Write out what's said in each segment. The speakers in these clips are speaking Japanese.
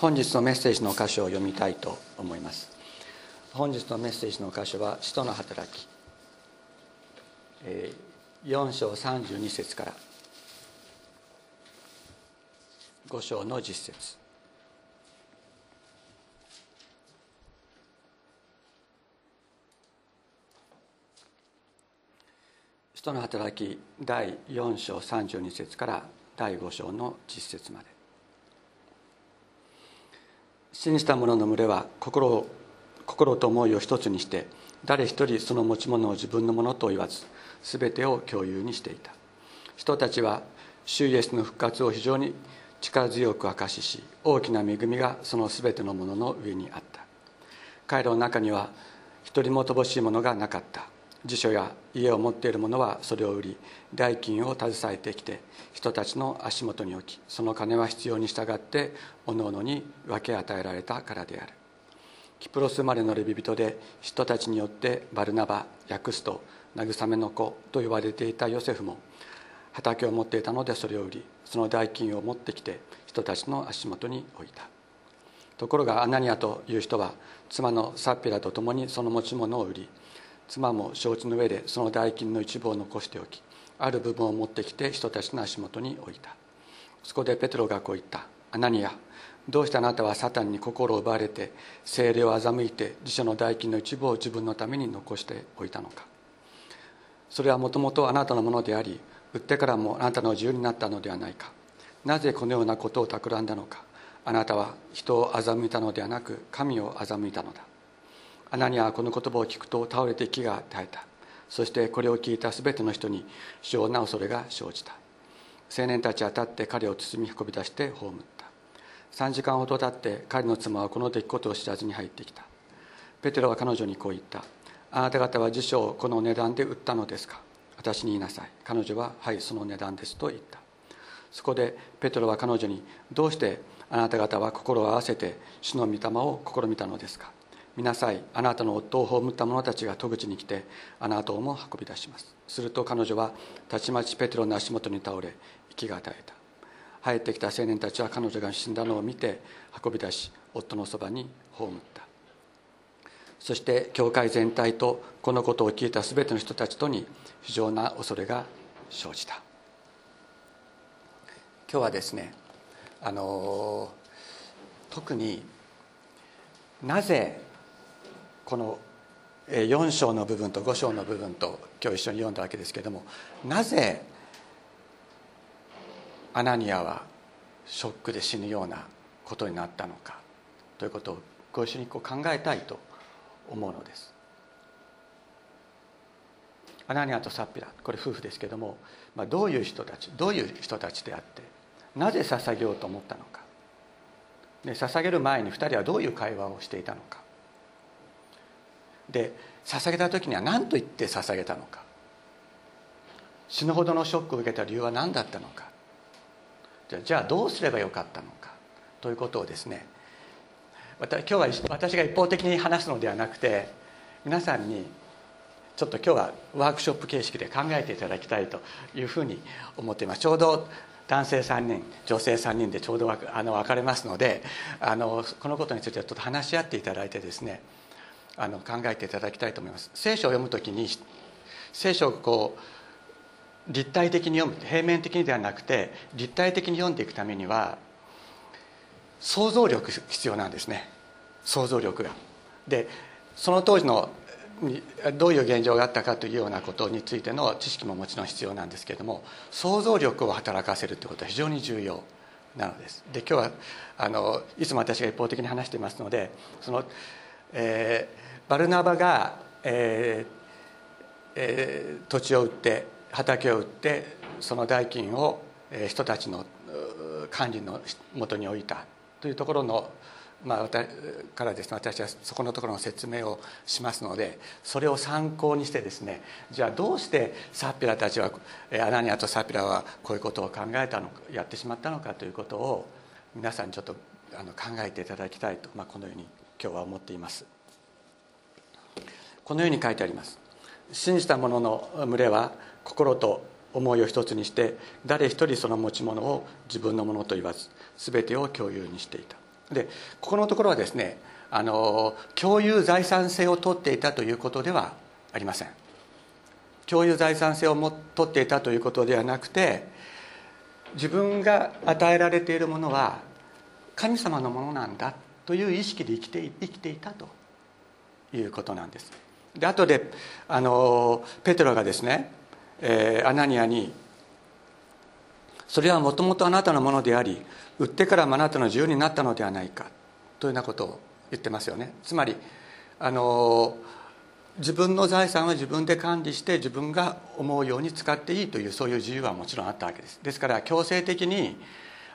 本日のメッセージの箇所を読みたいと思います。本日のメッセージの箇所は「使徒の働き」4章32節から。5章の実節。使徒の働き第4章32節から第5章の実節まで。信じた者の群れは心を心と思いを一つにして誰一人その持ち物を自分のものと言わず全てを共有にしていた。人たちは主イエスの復活を非常に力強く証しし大きな恵みがその全てのものの上にあった。彼らの中には一人も乏しいものがなかった。辞書や家を持っている者はそれを売り代金を携えてきて人たちの足元に置きその金は必要に従っておのおのに分け与えられたからである。キプロス生まれのレビ人で人たちによってバルナバ訳すと慰めの子と呼ばれていたヨセフも畑を持っていたのでそれを売りその代金を持ってきて人たちの足元に置いた。ところがアナニアという人は妻のサッピラと共にその持ち物を売り妻も承知の上でその代金の一部を残しておきある部分を持ってきて人たちの足元に置いた。そこでペテロがこう言った「アナニアどうしてあなたはサタンに心を奪われて精霊を欺いて自社の代金の一部を自分のために残しておいたのか。それはもともとあなたのものであり売ってからもあなたの自由になったのではないか。なぜこのようなことを企んだのか。あなたは人を欺いたのではなく神を欺いたのだ。アナニアはこの言葉を聞くと倒れて気が絶えた。そしてこれを聞いた全ての人に非常な恐れが生じた。青年たちは立って彼を包み運び出して葬った。3時間ほど経って彼の妻はこの出来事を知らずに入ってきた。ペテロは彼女にこう言った。あなた方は辞書をこの値段で売ったのですか？私に言いなさい。彼女ははいその値段ですと言った。そこでペテロは彼女にどうしてあなた方は心を合わせて主の御霊を試みたのですか？見なさい。あなたの夫を葬った者たちが戸口に来てあなたをも運び出します。すると彼女はたちまちペテロの足元に倒れ息が絶えた。入ってきた青年たちは彼女が死んだのを見て運び出し夫のそばに葬った。そして教会全体とこのことを聞いた全ての人たちとに非常な恐れが生じた。今日はですねあの特になぜこの4章の部分と5章の部分と今日一緒に読んだわけですけれどもなぜアナニアはショックで死ぬようなことになったのかということをご一緒にこう考えたいと思うのです。アナニアとサッピラこれ夫婦ですけども、まあ、どういう人たちどういう人たちであってなぜ捧げようと思ったのか。で捧げる前に2人はどういう会話をしていたのか。で捧げた時には何と言って捧げたのか。死ぬほどのショックを受けた理由は何だったのか。じゃあどうすればよかったのか。ということをですね今日は私が一方的に話すのではなくて皆さんにちょっと今日はワークショップ形式で考えていただきたいというふうに思っています。ちょうど男性3人女性3人でちょうどあの分かれますのであのこのことについてちょっと話し合っていただいてですねあの考えていただきたいと思います。聖書を読むときに聖書をこう立体的に読む平面的にではなくて立体的に読んでいくためには想像力必要なんですね。想像力が。でその当時のどういう現状があったかというようなことについての知識ももちろん必要なんですけれども想像力を働かせるということは非常に重要なのです。で今日はあのいつも私が一方的に話していますのでその、えー、バルナバが、えーえー、土地を売って畑を売ってその代金を、人たちの管理のもとに置いたというところのまあ、からですね私はそこのところの説明をしますのでそれを参考にしてですねじゃあどうしてサピラたちはアナニアとサピラはこういうことを考えたのかやってしまったのかということを皆さんにちょっとあの考えていただきたいと、まあ、このように今日は思っています。このように書いてあります。信じた者の群れは心と思いを一つにして誰一人その持ち物を自分のものと言わず全てを共有にしていた。でここのところはですねあの共有財産性を取っていたということではありません。共有財産性をも取っていたということではなくて自分が与えられているものは神様のものなんだという意識で生きて生きていたということなんです。で後であのペテロがですね、えー、アナニアに「それはもともとあなたのものであり売ってからあなたの自由になったのではないか」というようなことを言ってますよね。つまりあの自分の財産は自分で管理して自分が思うように使っていいというそういう自由はもちろんあったわけです。ですから強制的に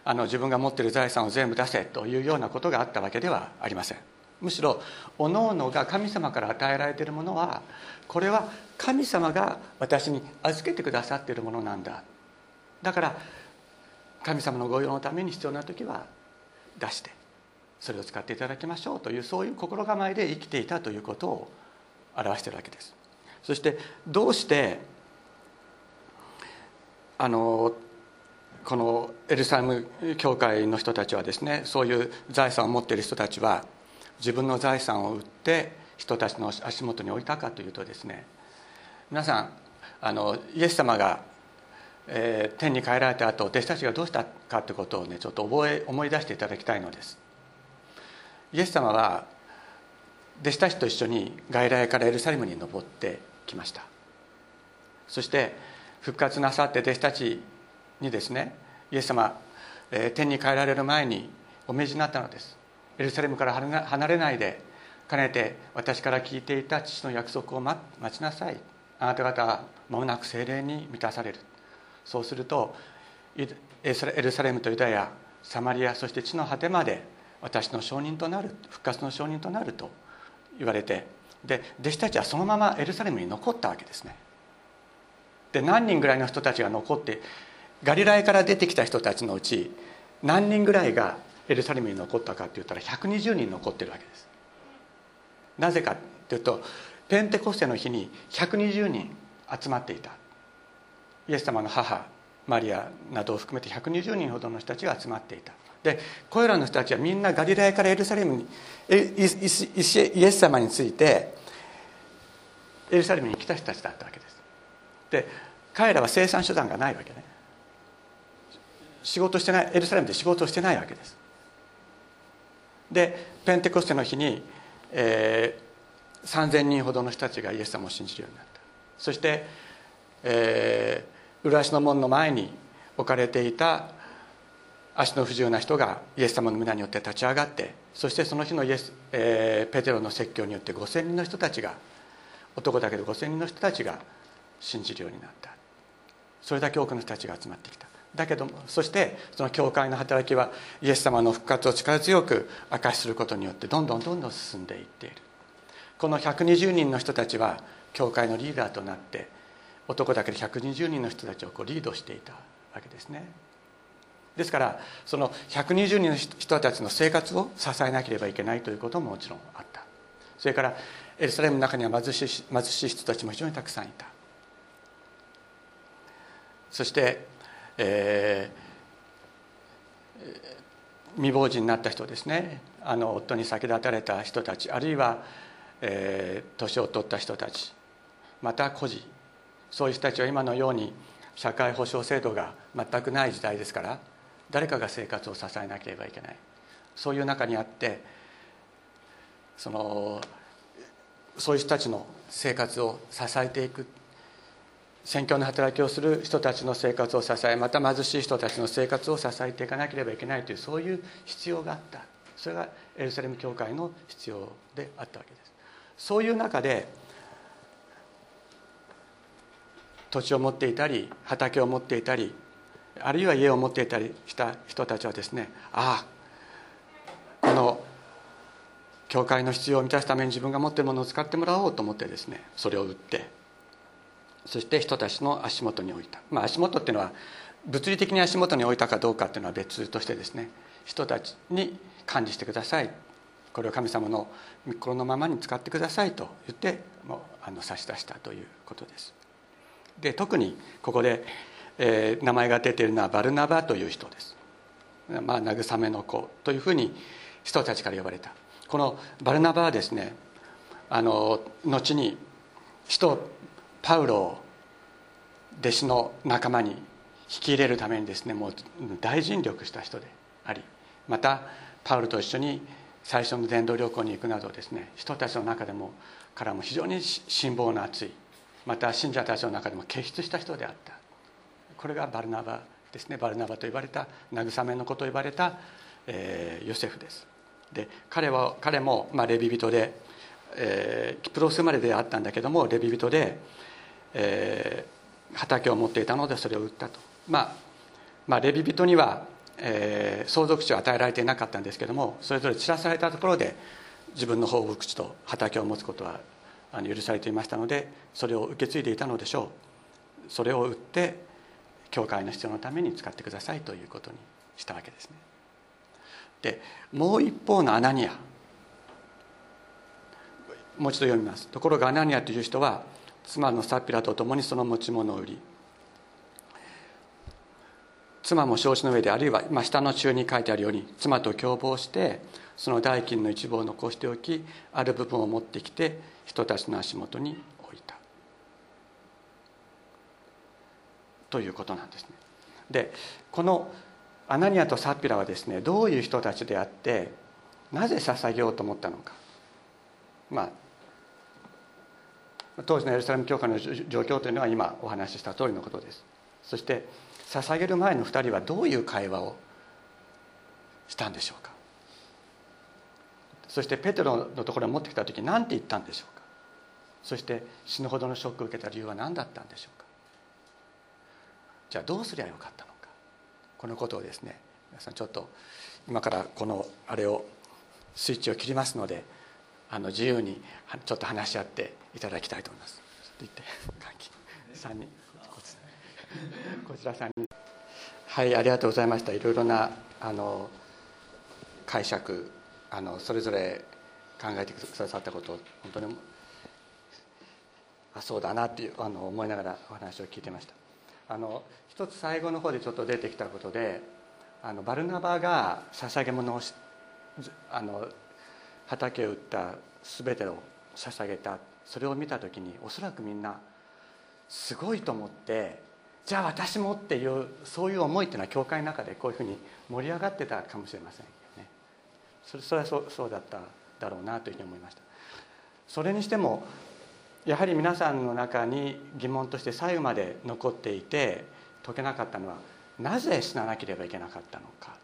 あの自分が持っている財産を全部出せというようなことがあったわけではありません。むしろおのおのが神様から与えられているものはこれは神様が私に預けてくださっているものなんだ。だから神様の御用のために必要な時は出してそれを使っていただきましょうというそういう心構えで生きていたということを表しているわけです。そしてどうしてあのこのエルサレム教会の人たちはですねそういう財産を持っている人たちは自分の財産を売って人たちの足元に置いたかというとですね皆さんあのイエス様が、えー、天に帰られた後弟子たちがどうしたかということをねちょっと覚え思い出していただきたいのです。イエス様は弟子たちと一緒に外来からエルサレムに登ってきました。そして復活なさって弟子たちにですねイエス様、えー、天に帰られる前にお命じになったのです。エルサレムから離れないでかねて私から聞いていた父の約束を待ちなさい。あなた方は間もなく精霊に満たされる。そうするとエルサレムとユダヤサマリアそして地の果てまで私の証人となる復活の証人となると言われてで弟子たちはそのままエルサレムに残ったわけですね。で何人ぐらいの人たちが残ってガリラヤから出てきた人たちのうち何人ぐらいがエルサレムに残ったかって言ったら120人残ってるわけです。なぜかっていうとペンテコステの日に120人集まっていた。イエス様の母マリアなどを含めて120人ほどの人たちが集まっていた。でこれらの人たちはみんなガリラヤからエルサレムにイエス様についてエルサレムに来た人たちだったわけです。で彼らは生産手段がないわけね。仕事してないエルサレムで仕事をしてないわけです。でペンテコステの日に、えー、3,000人ほどの人たちがイエス様を信じるようになった。そして、えー、浦足の門の前に置かれていた足の不自由な人がイエス様の皆によって立ち上がってそしてその日のイエス、えー、ペテロの説教によって5,000人の人たちが男だけど5,000人の人たちが信じるようになった。それだけ多くの人たちが集まってきた。だけどもそしてその教会の働きはイエス様の復活を力強く明かしすることによってどんどんどんどん進んでいっている。この120人の人たちは教会のリーダーとなって男だけで120人の人たちをこうリードしていたわけですね。ですからその120人の人たちの生活を支えなければいけないということももちろんあった。それからエルサレムの中には貧しい貧しい人たちも非常にたくさんいた。そしてえー、未亡人になった人ですね。あの夫に先立たれた人たちあるいは、えー、年を取った人たちまた孤児そういう人たちは今のように社会保障制度が全くない時代ですから誰かが生活を支えなければいけない。そういう中にあってそのそういう人たちの生活を支えていく。宣教の働きをする人たちの生活を支えまた貧しい人たちの生活を支えていかなければいけないというそういう必要があった。それがエルサレム教会の必要であったわけです。そういう中で土地を持っていたり畑を持っていたりあるいは家を持っていたりした人たちはですねああこの教会の必要を満たすために自分が持っているものを使ってもらおうと思ってですねそれを売ってそして人たちの足元に置いた、まあ、足元っていうのは物理的に足元に置いたかどうかっていうのは別としてですね人たちに管理してください。これを神様の心のままに使ってくださいと言ってもうあの差し出したということです。で特にここで、えー、名前が出ているのはバルナバという人です。まあ慰めの子というふうに人たちから呼ばれた。このバルナバはですねあの後に使徒パウロを弟子の仲間に引き入れるためにですねもう大尽力した人でありまたパウロと一緒に最初の伝道旅行に行くなどですね人たちの中でもからも非常に辛抱の厚いまた信者たちの中でも傑出した人であった。これがバルナバですねバルナバと呼ばれた慰めの子と呼ばれた、えー、ヨセフです。で彼は彼も、まあ、レビ人で、えー、キプロス生まれであったんだけどもレビ人で、えー、畑を持っていたのでそれを売ったと、まあ、まあレビ人には、えー、相続地を与えられていなかったんですけどもそれぞれ散らされたところで自分の放牧地と畑を持つことは許されていましたのでそれを受け継いでいたのでしょう。それを売って教会の必要のために使ってくださいということにしたわけですね。でもう一方のアナニア。もう一度読みます。ところがアナニアという人は妻のサピラと共にその持ち物を売り妻も承知の上であるいは、まあ、下の中に書いてあるように妻と共謀してその代金の一部を残しておきある部分を持ってきて人たちの足元に置いた。ということなんですね。でこのアナニアとサピラはですねどういう人たちであってなぜ捧げようと思ったのか。まあ当時のエルサレム教会の状況というのは今お話しした通りのことです。そして捧げる前の2人はどういう会話をしたんでしょうか。そしてペテロのところに持ってきた時何て言ったんでしょうか。そして死ぬほどのショックを受けた理由は何だったんでしょうか。じゃあどうすりゃよかったのか。このことをですね皆さんちょっと今からこのあれをスイッチを切りますのであの自由にちょっと話し合っていただきたいと思います。ちょっと言って3人。こちら。3人。はいありがとうございました。いろいろなあの解釈あのそれぞれ考えてくださったことを本当にあそうだなっていうあの思いながらお話を聞いてました。あの一つ最後の方でちょっと出てきたことであのバルナバが捧げ物をしあの畑を売った全てを捧げた。それを見た時におそらくみんなすごいと思ってじゃあ私もっていうそういう思いっていうのは教会の中でこういうふうに盛り上がってたかもしれませんよね。それそれはそうそうだっただろうなというふうに思いました。それにしてもやはり皆さんの中に疑問として最後まで残っていて解けなかったのはなぜ死ななければいけなかったのか。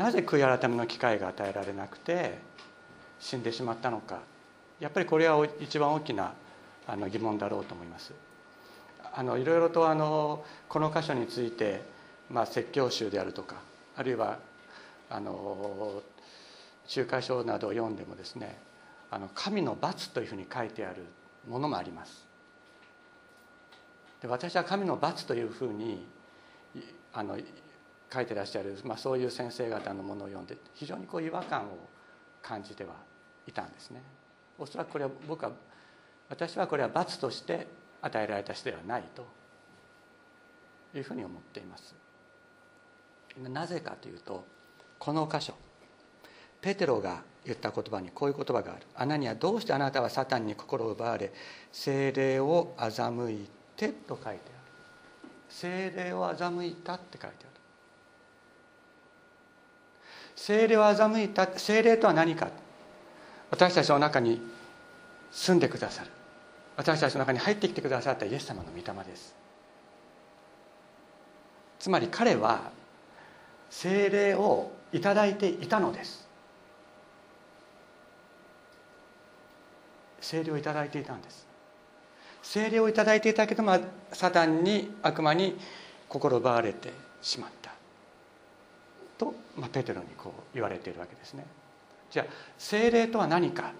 なぜ悔い改めの機会が与えられなくて死んでしまったのか。やっぱりこれは一番大きなあの疑問だろうと思います。あのいろいろとあのこの箇所について、まあ、説教集であるとかあるいはあの仲介書などを読んでもですねあの神の罰というふうに書いてあるものもあります。で私は神の罰というふうにあの書いてらっしゃる、まあ、そういう先生方のものを読んで非常にこう違和感を感じてはいたんですね。おそらくこれは僕は私はこれは罰として与えられた人ではないというふうに思っています。なぜかというとこの箇所ペテロが言った言葉にこういう言葉がある「アナにはどうしてあなたはサタンに心を奪われ精霊を欺いて」と書いてある精霊を欺いたって書いてある。精霊を欺いた精霊とは何か。私たちの中に住んでくださる。私たちの中に入ってきてくださったイエス様の御霊です。つまり彼は精霊をいただいていたのです。精霊をいただいていたんです。精霊をいただいていたけどもサタンに悪魔に心奪われてしまった。と、まあ、ペテロにこう言われているわけですね。じゃあ精霊とは何か？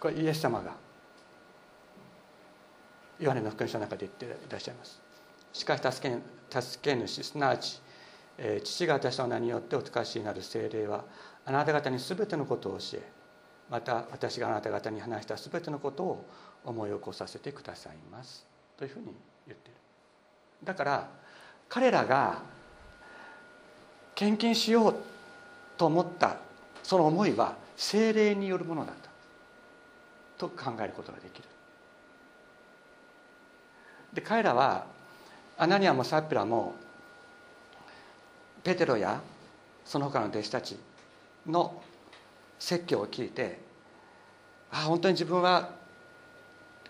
これイエス様がヨハネの福音書の中で言っていらっしゃいます。しかし助け助け主すなわち、えー、父が私の名によってお使わしになる精霊はあなた方に全てのことを教えまた私があなた方に話した全てのことを思い起こさせてくださいます。というふうに言ってる。だから彼らが献金しようと思ったその思いは精霊によるものだったと考えることができる。で彼らはアナニアもサピラもペテロやその他の弟子たちの説教を聞いてああ本当に自分は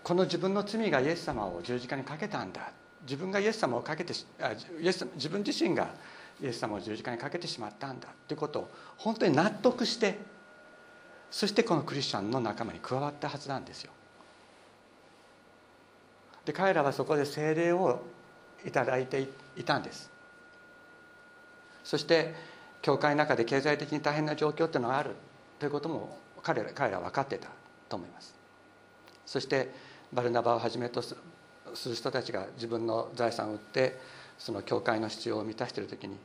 この自分の罪がイエス様を十字架にかけたんだ。自分がイエス様をかけてあイエス自分自身がイエス様を十字架にかけてしまったんだということを本当に納得してそしてこのクリスチャンの仲間に加わったはずなんですよ。で彼らはそこで聖霊をいただいていたんですそして教会の中で経済的に大変な状況っていうのがあるということも彼ら彼らは分かってたと思いますそしてバルナバをはじめとする人たちが自分の財産を売ってその教会の必要を満たしている時に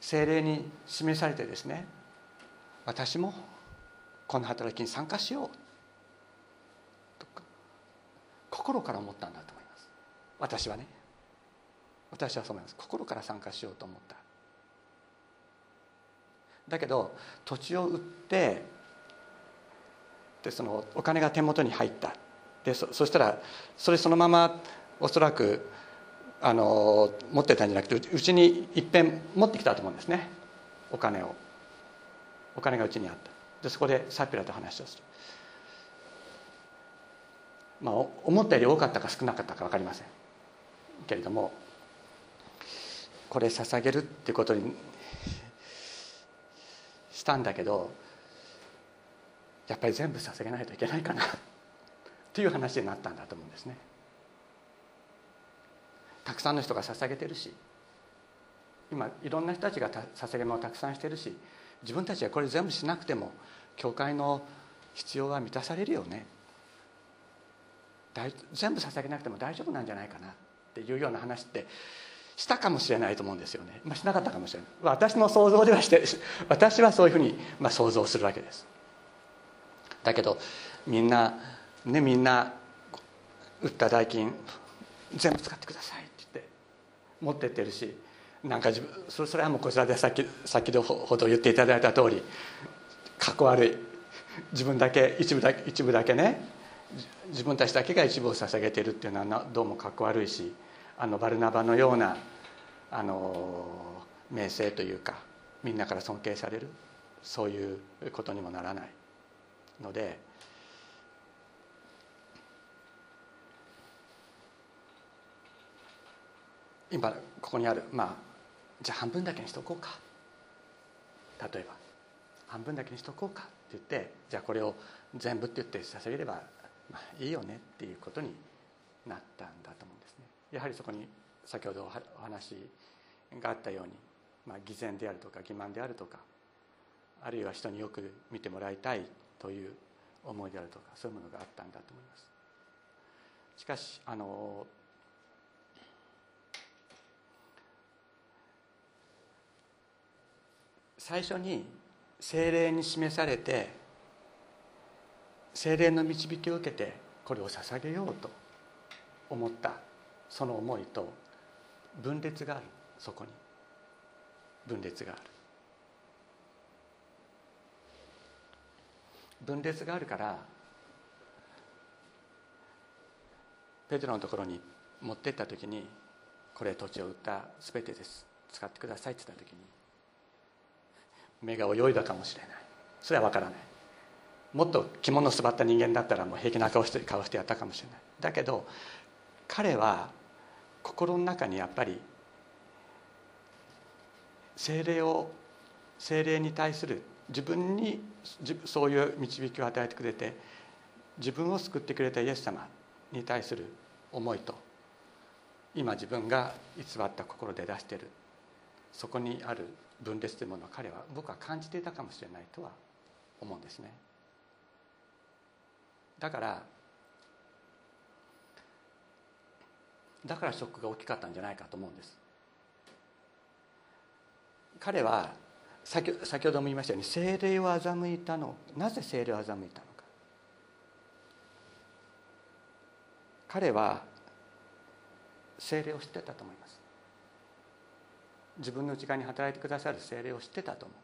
精霊に示されてですね私もこの働きに参加しよう。とか心から思ったんだと思います。私はね。私はそう思います。心から参加しようと思った。だけど土地を売ってでそのお金が手元に入った。でそそしたらそれそのままおそらくあの持ってたんじゃなくてうちにいっぺん持ってきたと思うんですね。お金を。お金がうちにあった。でそこでサピラと話をする。まあ思ったより多かったか少なかったか分かりません。けれどもこれ捧げるっていうことにしたんだけどやっぱり全部捧げないといけないかな。っていう話になったんだと思うんですね。たくさんの人が捧げてるし今いろんな人たちが捧げ物をたくさんしてるし自分たちはこれ全部しなくても教会の必要は満たされるよね。全部捧げなくても大丈夫なんじゃないかなっていうような話ってしたかもしれないと思うんですよね、まあ、しなかったかもしれない。私の想像ではして私はそういうふうにまあ想像するわけです。だけどみんなねみんな売った代金全部使ってください。持ってってるしなんか自分それはもうこちらでさっき先ほど言っていただいた通りかっこ悪い。自分だけ一部だけ一部だけね自分たちだけが一部を捧げているっていうのはどうもかっこ悪いしあのバルナバのようなあの名声というかみんなから尊敬されるそういうことにもならないので今ここにあるまあじゃあ半分だけにしとこうか。例えば半分だけにしとこうか。って言ってじゃあこれを全部って言って捧げれば、まあ、いいよね。っていうことになったんだと思うんですね。やはりそこに先ほどお話があったように、まあ、偽善であるとか欺瞞であるとかあるいは人によく見てもらいたいという思いであるとかそういうものがあったんだと思います。しかしあの最初に精霊に示されて精霊の導きを受けてこれを捧げようと思ったその思いと分裂がある。そこに。分裂がある。分裂があるからペテロのところに持ってった時にこれ土地を売った全てです。使ってくださいって言った時に目が泳いだかもしれない。それは分からない。もっと着物をすばった人間だったらもう平気な顔して顔してやったかもしれない。だけど彼は心の中にやっぱり精霊を精霊に対する自分にそういう導きを与えてくれて自分を救ってくれたイエス様に対する思いと今自分が偽った心で出している。そこにある分裂というものを彼は僕は感じていたかもしれないとは思うんですね。だからだからショックが大きかったんじゃないかと思うんです。彼は先先ほども言いましたように精霊を欺いたのなぜ精霊を欺いたのか。彼は精霊を知ってたと思います。自分の内側に働いてくださる精霊を知ってたと思う。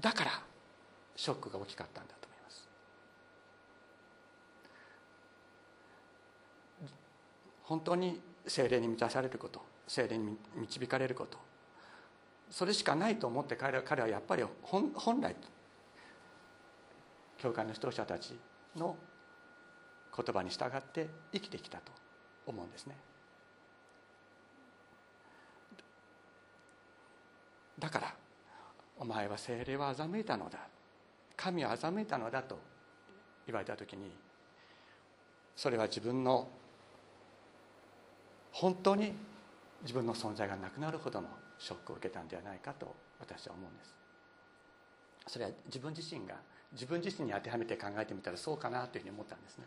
だからショックが大きかったんだと思います。本当に精霊に満たされること精霊に導かれることそれしかないと思って彼はやっぱり本来教会の指導者たちの言葉に従って生きてきたと思うんですね。だからお前は精霊は欺いたのだ。神は欺いたのだと言われた時にそれは自分の本当に自分の存在がなくなるほどのショックを受けたんではないかと私は思うんです。それは自分自身が自分自身に当てはめて考えてみたらそうかなというふうに思ったんですね。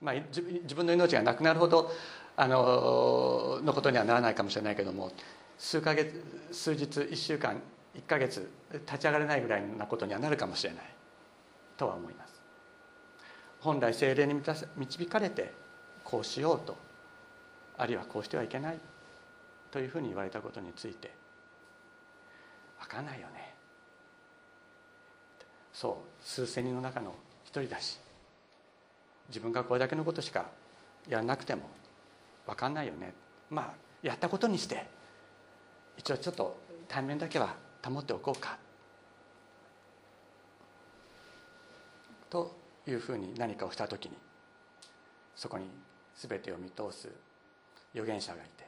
まあ、自分の命がなくなるほどあののことにはならないかもしれないけども数ヶ月数日1週間1ヶ月立ち上がれないぐらいなことにはなるかもしれない。とは思います。本来精霊に導かれてこうしようとあるいはこうしてはいけないというふうに言われたことについて分かんないよね。そう数千人の中の一人だし自分がこれだけのことしかやらなくても分かんないよね。まあやったことにして一応ちょっと対面だけは保っておこうか。というふうに何かをした時にそこに全てを見通す預言者がいて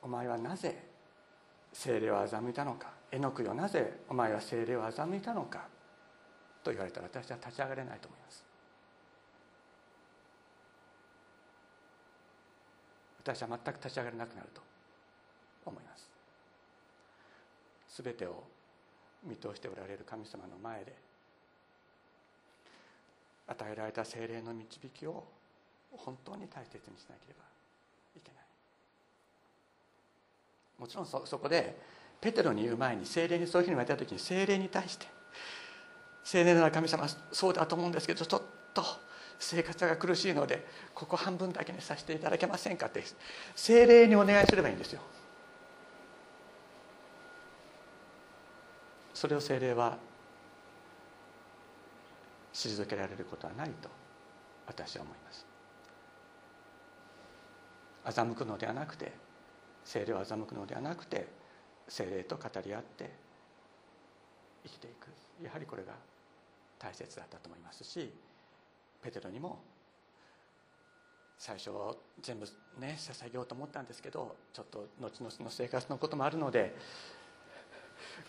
お前はなぜ精霊を欺いたのか絵の具よなぜお前は精霊を欺いたのかと言われたら私は立ち上がれないと思います。私は全く立ち上がれなくなると思います。全てを見通しておられる神様の前で与えられた精霊の導きを本当に大切にしなければいけない。もちろんそそこでペテロに言う前に精霊にそういうふうに言われた時に精霊に対して精霊な神様そうだと思うんですけどちょっと生活が苦しいのでここ半分だけにさせていただけませんかって精霊にお願いすればいいんですよ。それを精霊は退けられることはないと私は思います。欺くのではなくて精霊を欺くのではなくて精霊と語り合って生きていく。やはりこれが大切だったと思いますしペテロにも最初全部ね捧げようと思ったんですけどちょっと後々の生活のこともあるので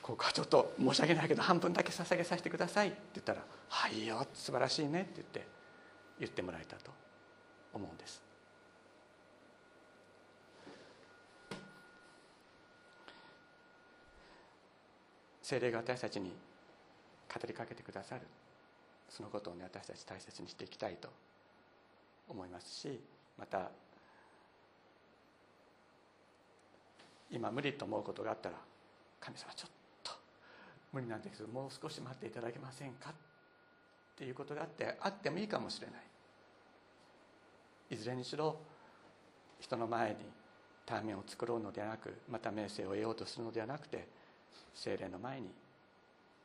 ここはちょっと申し訳ないけど半分だけ捧げさせてくださいって言ったら「はいいよ素晴らしいね」って言って言ってもらえたと思うんです。精霊が私たちに語りかけてくださる。そのことをね私たち大切にしていきたいと思いますしまた今無理と思うことがあったら神様ちょっと無理なんですけどもう少し待っていただけませんかっていうことであってあってもいいかもしれない。いずれにしろ人の前に対面を作ろうのではなくまた名声を得ようとするのではなくて精霊の前に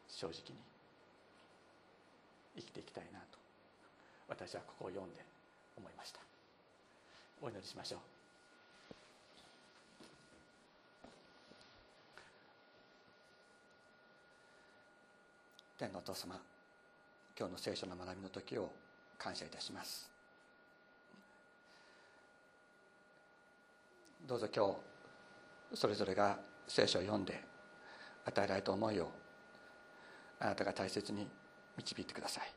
正直に生きていきたいなと私はここを読んで思いました。お祈りしましょう。天のお父様今日の聖書の学びの時を感謝いたします。どうぞ今日それぞれが聖書を読んで与えられた思いをあなたが大切に導いてください。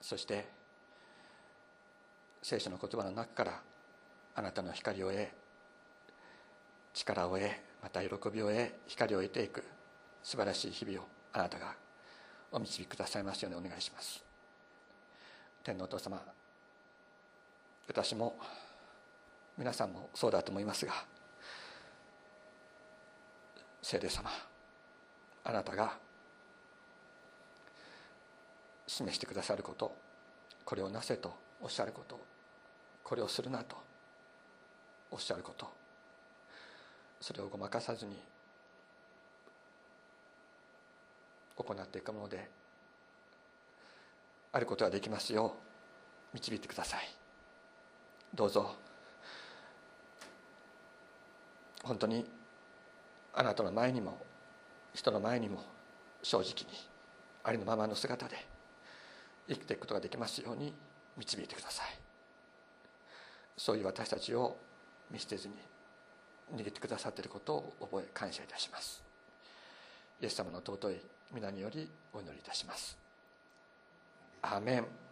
そして聖書の言葉の中からあなたの光を得力を得また喜びを得光を得ていく素晴らしい日々をあなたがお導きくださいますようにお願いします。天のお父様私も皆さんもそうだと思いますが聖霊様あなたが示してくださることこれをなせとおっしゃることこれをするなとおっしゃることそれをごまかさずに行っていくものであることができますよう導いてください。どうぞ。本当にあなたの前にも人の前にも正直にありのままの姿で生きていくことができますように導いてください。そういう私たちを見捨てずに握ってくださっていることを覚え感謝いたします。イエス様の尊い皆によりお祈りいたします。アーメン。